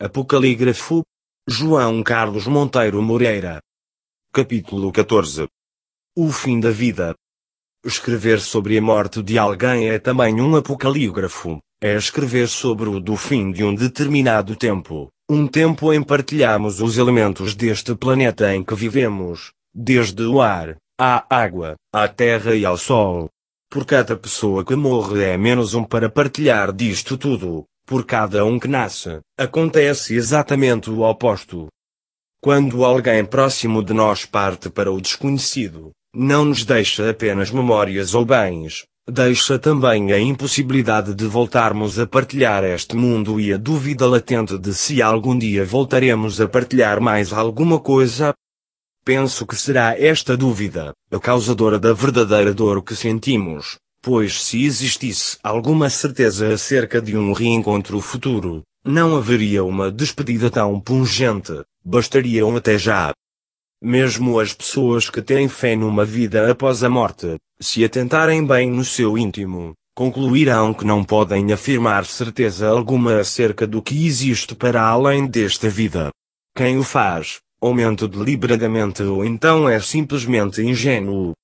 Apocalígrafo. João Carlos Monteiro Moreira. Capítulo 14. O fim da vida. Escrever sobre a morte de alguém é também um apocalígrafo. É escrever sobre o do fim de um determinado tempo. Um tempo em partilhamos os elementos deste planeta em que vivemos, desde o ar, à água, à terra e ao sol. Por cada pessoa que morre é menos um para partilhar disto tudo, por cada um que nasce, acontece exatamente o oposto. Quando alguém próximo de nós parte para o desconhecido, não nos deixa apenas memórias ou bens, deixa também a impossibilidade de voltarmos a partilhar este mundo e a dúvida latente de se algum dia voltaremos a partilhar mais alguma coisa. Penso que será esta dúvida, a causadora da verdadeira dor que sentimos, pois se existisse alguma certeza acerca de um reencontro futuro, não haveria uma despedida tão pungente, bastaria um até já. Mesmo as pessoas que têm fé numa vida após a morte, se atentarem bem no seu íntimo, concluirão que não podem afirmar certeza alguma acerca do que existe para além desta vida. Quem o faz, aumenta deliberadamente ou então é simplesmente ingênuo.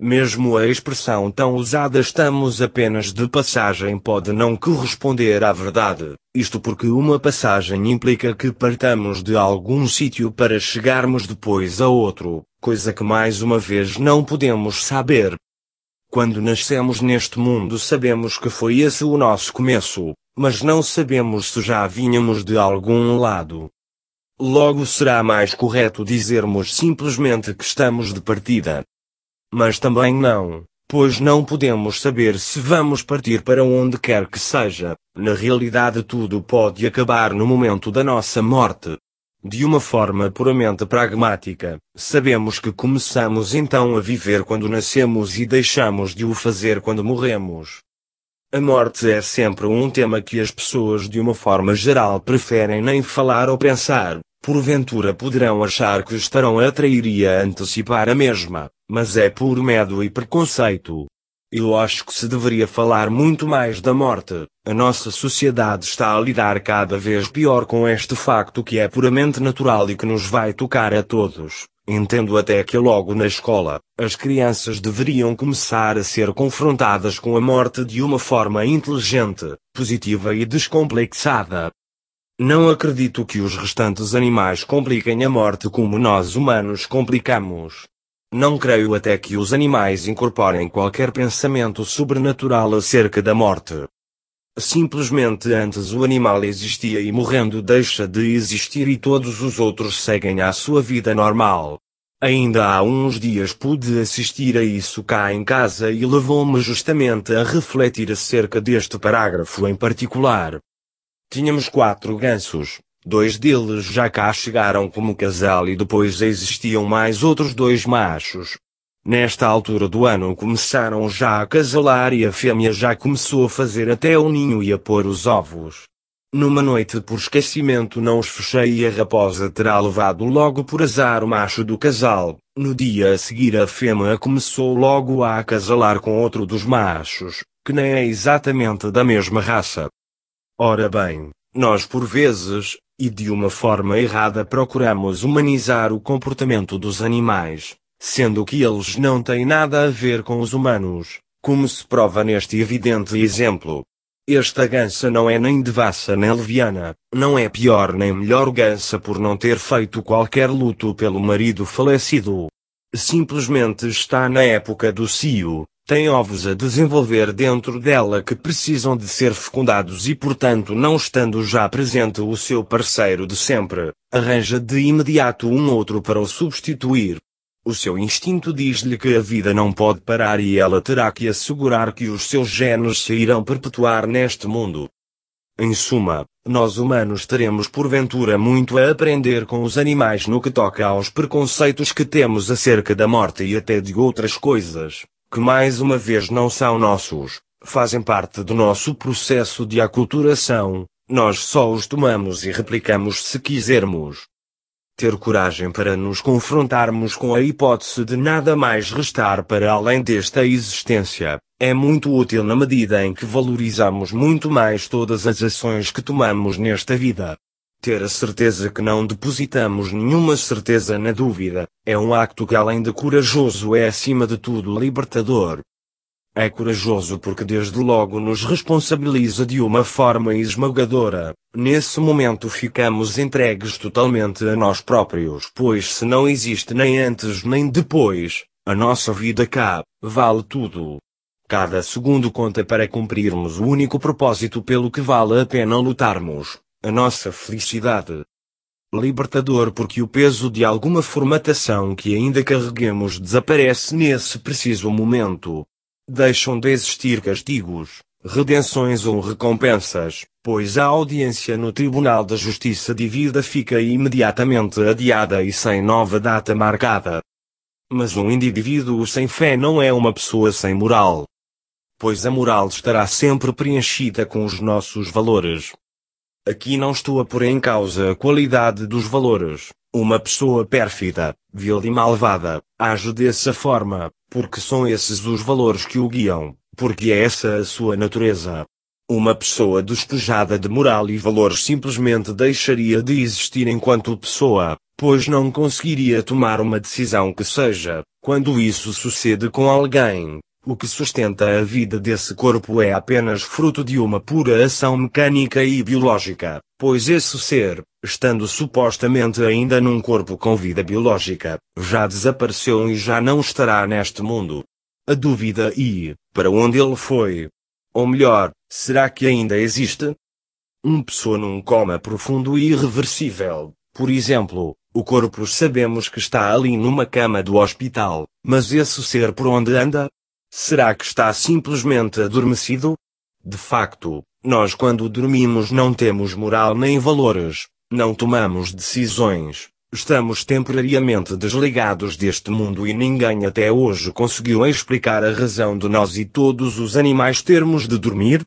Mesmo a expressão tão usada estamos apenas de passagem pode não corresponder à verdade, isto porque uma passagem implica que partamos de algum sítio para chegarmos depois a outro, coisa que mais uma vez não podemos saber. Quando nascemos neste mundo sabemos que foi esse o nosso começo, mas não sabemos se já vínhamos de algum lado. Logo será mais correto dizermos simplesmente que estamos de partida mas também não, pois não podemos saber se vamos partir para onde quer que seja. Na realidade, tudo pode acabar no momento da nossa morte. De uma forma puramente pragmática, sabemos que começamos então a viver quando nascemos e deixamos de o fazer quando morremos. A morte é sempre um tema que as pessoas de uma forma geral preferem nem falar ou pensar, porventura poderão achar que estarão a atrair e a antecipar a mesma, mas é puro medo e preconceito. Eu acho que se deveria falar muito mais da morte. A nossa sociedade está a lidar cada vez pior com este facto que é puramente natural e que nos vai tocar a todos. Entendo até que logo na escola, as crianças deveriam começar a ser confrontadas com a morte de uma forma inteligente, positiva e descomplexada. Não acredito que os restantes animais compliquem a morte como nós humanos complicamos. Não creio até que os animais incorporem qualquer pensamento sobrenatural acerca da morte. Simplesmente antes o animal existia e morrendo deixa de existir e todos os outros seguem a sua vida normal. Ainda há uns dias pude assistir a isso cá em casa e levou-me justamente a refletir acerca deste parágrafo em particular. Tínhamos quatro gansos. Dois deles já cá chegaram como casal e depois existiam mais outros dois machos. Nesta altura do ano começaram já a casalar e a fêmea já começou a fazer até o ninho e a pôr os ovos. Numa noite por esquecimento não os fechei e a raposa terá levado logo por azar o macho do casal. No dia a seguir a fêmea começou logo a acasalar com outro dos machos, que nem é exatamente da mesma raça. Ora bem, nós por vezes, e de uma forma errada procuramos humanizar o comportamento dos animais, sendo que eles não têm nada a ver com os humanos, como se prova neste evidente exemplo. Esta gança não é nem devassa nem leviana, não é pior nem melhor gança por não ter feito qualquer luto pelo marido falecido. Simplesmente está na época do cio, tem ovos a desenvolver dentro dela que precisam de ser fecundados e portanto não estando já presente o seu parceiro de sempre, arranja de imediato um outro para o substituir. O seu instinto diz-lhe que a vida não pode parar e ela terá que assegurar que os seus genes se irão perpetuar neste mundo. Em suma, nós humanos teremos porventura muito a aprender com os animais no que toca aos preconceitos que temos acerca da morte e até de outras coisas que mais uma vez não são nossos, fazem parte do nosso processo de aculturação, nós só os tomamos e replicamos se quisermos. Ter coragem para nos confrontarmos com a hipótese de nada mais restar para além desta existência, é muito útil na medida em que valorizamos muito mais todas as ações que tomamos nesta vida. Ter a certeza que não depositamos nenhuma certeza na dúvida, é um acto que além de corajoso é acima de tudo libertador. É corajoso porque desde logo nos responsabiliza de uma forma esmagadora. Nesse momento ficamos entregues totalmente a nós próprios, pois se não existe nem antes nem depois, a nossa vida cá, vale tudo. Cada segundo conta para cumprirmos o único propósito pelo que vale a pena lutarmos, a nossa felicidade. Libertador porque o peso de alguma formatação que ainda carreguemos desaparece nesse preciso momento. Deixam de existir castigos, redenções ou recompensas, pois a audiência no Tribunal da Justiça de Vida fica imediatamente adiada e sem nova data marcada. Mas um indivíduo sem fé não é uma pessoa sem moral. Pois a moral estará sempre preenchida com os nossos valores. Aqui não estou a pôr em causa a qualidade dos valores. Uma pessoa pérfida, vil e malvada, age dessa forma, porque são esses os valores que o guiam, porque é essa a sua natureza. Uma pessoa despojada de moral e valores simplesmente deixaria de existir enquanto pessoa, pois não conseguiria tomar uma decisão que seja, quando isso sucede com alguém, o que sustenta a vida desse corpo é apenas fruto de uma pura ação mecânica e biológica, pois esse ser, estando supostamente ainda num corpo com vida biológica, já desapareceu e já não estará neste mundo. A dúvida e, para onde ele foi? Ou melhor, será que ainda existe? Uma pessoa num coma profundo e irreversível, por exemplo, o corpo sabemos que está ali numa cama do hospital, mas esse ser por onde anda? Será que está simplesmente adormecido? De facto, nós quando dormimos não temos moral nem valores, não tomamos decisões, estamos temporariamente desligados deste mundo e ninguém até hoje conseguiu explicar a razão de nós e todos os animais termos de dormir?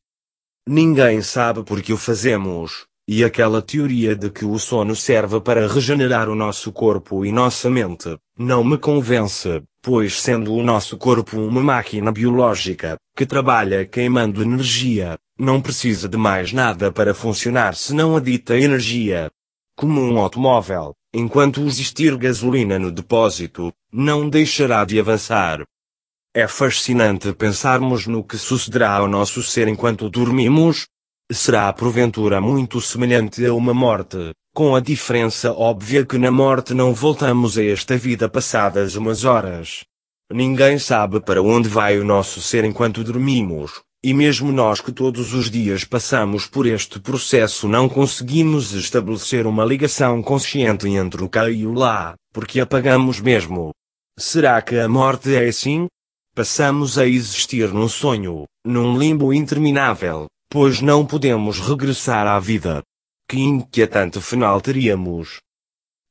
Ninguém sabe por que o fazemos, e aquela teoria de que o sono serve para regenerar o nosso corpo e nossa mente, não me convence, pois sendo o nosso corpo uma máquina biológica, que trabalha queimando energia, não precisa de mais nada para funcionar senão a dita energia. Como um automóvel, enquanto existir gasolina no depósito, não deixará de avançar. É fascinante pensarmos no que sucederá ao nosso ser enquanto dormimos. Será porventura muito semelhante a uma morte, com a diferença óbvia que na morte não voltamos a esta vida passadas umas horas. Ninguém sabe para onde vai o nosso ser enquanto dormimos, e mesmo nós que todos os dias passamos por este processo não conseguimos estabelecer uma ligação consciente entre o cá e o lá, porque apagamos mesmo. Será que a morte é assim? Passamos a existir num sonho, num limbo interminável, pois não podemos regressar à vida. Que inquietante final teríamos.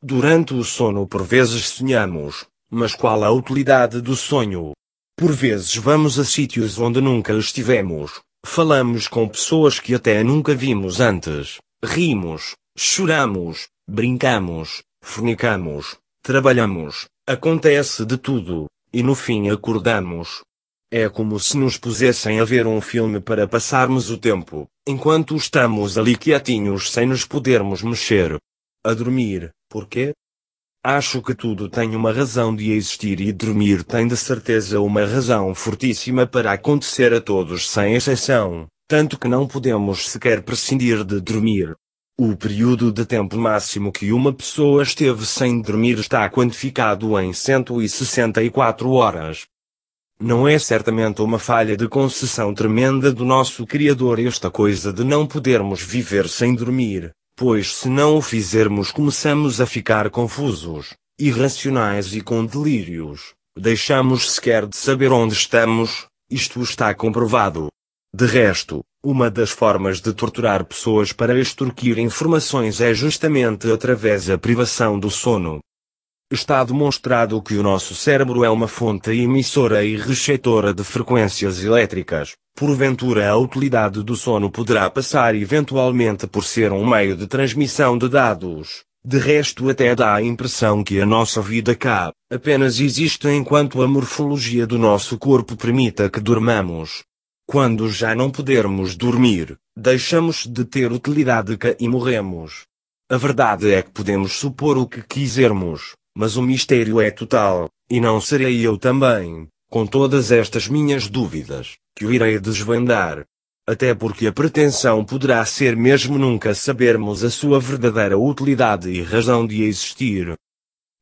Durante o sono por vezes sonhamos, mas qual a utilidade do sonho? Por vezes vamos a sítios onde nunca estivemos, falamos com pessoas que até nunca vimos antes, rimos, choramos, brincamos, fornicamos, trabalhamos, acontece de tudo, e no fim acordamos. É como se nos pusessem a ver um filme para passarmos o tempo, enquanto estamos ali quietinhos sem nos podermos mexer. A dormir, por quê? Acho que tudo tem uma razão de existir e dormir tem de certeza uma razão fortíssima para acontecer a todos sem exceção, tanto que não podemos sequer prescindir de dormir. O período de tempo máximo que uma pessoa esteve sem dormir está quantificado em 164 horas. Não é certamente uma falha de concessão tremenda do nosso Criador esta coisa de não podermos viver sem dormir, pois se não o fizermos começamos a ficar confusos, irracionais e com delírios, deixamos sequer de saber onde estamos, isto está comprovado. De resto, uma das formas de torturar pessoas para extorquir informações é justamente através da privação do sono. Está demonstrado que o nosso cérebro é uma fonte emissora e receptora de frequências elétricas. Porventura a utilidade do sono poderá passar eventualmente por ser um meio de transmissão de dados. De resto até dá a impressão que a nossa vida cá apenas existe enquanto a morfologia do nosso corpo permita que dormamos. Quando já não pudermos dormir, deixamos de ter utilidade cá e morremos. A verdade é que podemos supor o que quisermos, mas o mistério é total, e não serei eu também, com todas estas minhas dúvidas, que o irei desvendar. Até porque a pretensão poderá ser mesmo nunca sabermos a sua verdadeira utilidade e razão de existir.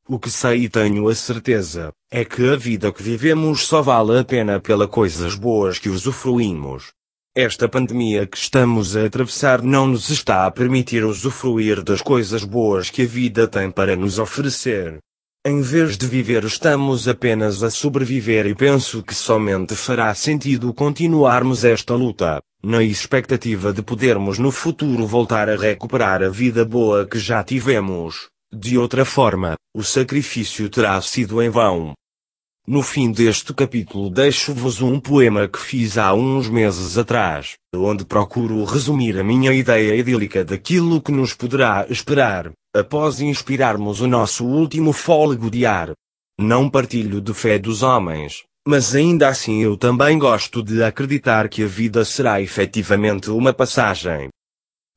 O que sei e tenho a certeza, é que a vida que vivemos só vale a pena pelas coisas boas que usufruímos. Esta pandemia que estamos a atravessar não nos está a permitir usufruir das coisas boas que a vida tem para nos oferecer. Em vez de viver estamos apenas a sobreviver e penso que somente fará sentido continuarmos esta luta, na expectativa de podermos no futuro voltar a recuperar a vida boa que já tivemos. De outra forma, o sacrifício terá sido em vão. No fim deste capítulo deixo-vos um poema que fiz há uns meses atrás, onde procuro resumir a minha ideia idílica daquilo que nos poderá esperar, após inspirarmos o nosso último fôlego de ar. Não partilho de fé dos homens, mas ainda assim eu também gosto de acreditar que a vida será efetivamente uma passagem.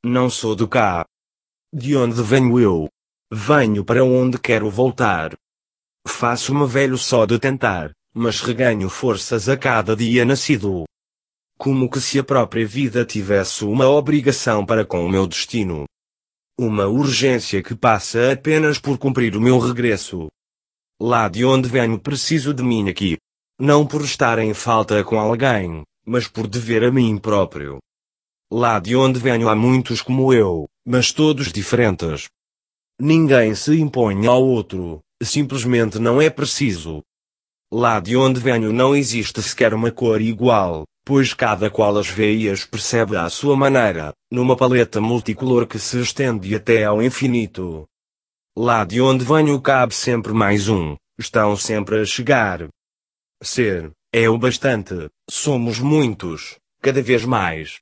Não sou do cá. De onde venho eu? Venho para onde quero voltar. Faço-me velho só de tentar, mas reganho forças a cada dia nascido. Como que se a própria vida tivesse uma obrigação para com o meu destino. Uma urgência que passa apenas por cumprir o meu regresso. Lá de onde venho preciso de mim aqui. Não por estar em falta com alguém, mas por dever a mim próprio. Lá de onde venho há muitos como eu, mas todos diferentes. Ninguém se impõe ao outro, simplesmente não é preciso. Lá de onde venho não existe sequer uma cor igual, pois cada qual as vê e as percebe à sua maneira, numa paleta multicolor que se estende até ao infinito. Lá de onde venho cabe sempre mais um, estão sempre a chegar, Ser, é o bastante, somos muitos, cada vez mais.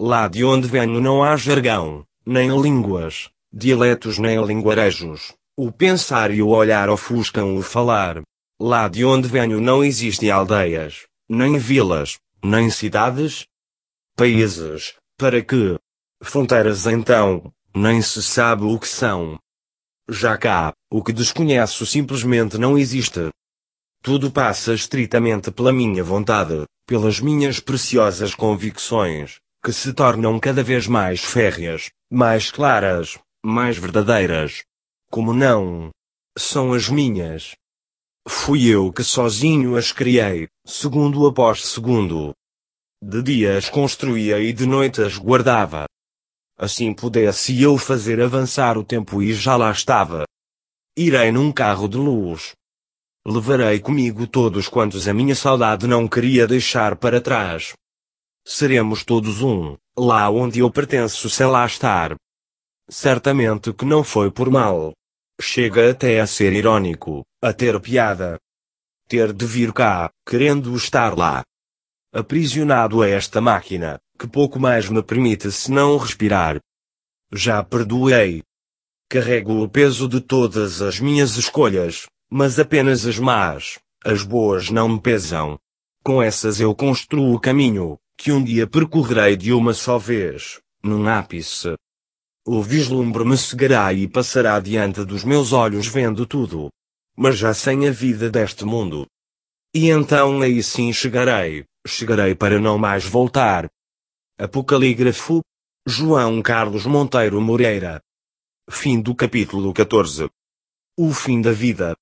Lá de onde venho não há jargão, nem línguas, dialetos nem linguarejos. O pensar e o olhar ofuscam o falar. Lá de onde venho não existem aldeias, nem vilas, nem cidades. Países, para que? Fronteiras então, nem se sabe o que são. Já cá, o que desconheço simplesmente não existe. Tudo passa estritamente pela minha vontade, pelas minhas preciosas convicções, que se tornam cada vez mais férreas, mais claras, mais verdadeiras. Como não? São as minhas. Fui eu que sozinho as criei, segundo após segundo. De dia as construía e de noite as guardava. Assim pudesse eu fazer avançar o tempo e já lá estava. Irei num carro de luz, Levarei comigo todos quantos a minha saudade não queria deixar para trás. Seremos todos um, lá onde eu pertenço sem lá estar. Certamente que não foi por mal. Chega até a ser irônico, a ter piada. Ter de vir cá, querendo estar lá. Aprisionado a esta máquina, que pouco mais me permite senão respirar. Já perdoei. Carrego o peso de todas as minhas escolhas, mas apenas as más, as boas não me pesam. Com essas eu construo o caminho, que um dia percorrerei de uma só vez, num ápice. O vislumbre me cegará e passará diante dos meus olhos vendo tudo. Mas já sem a vida deste mundo. E então aí sim chegarei, chegarei para não mais voltar. Apocalígrafo João Carlos Monteiro Moreira. Fim do capítulo 14. O fim da vida.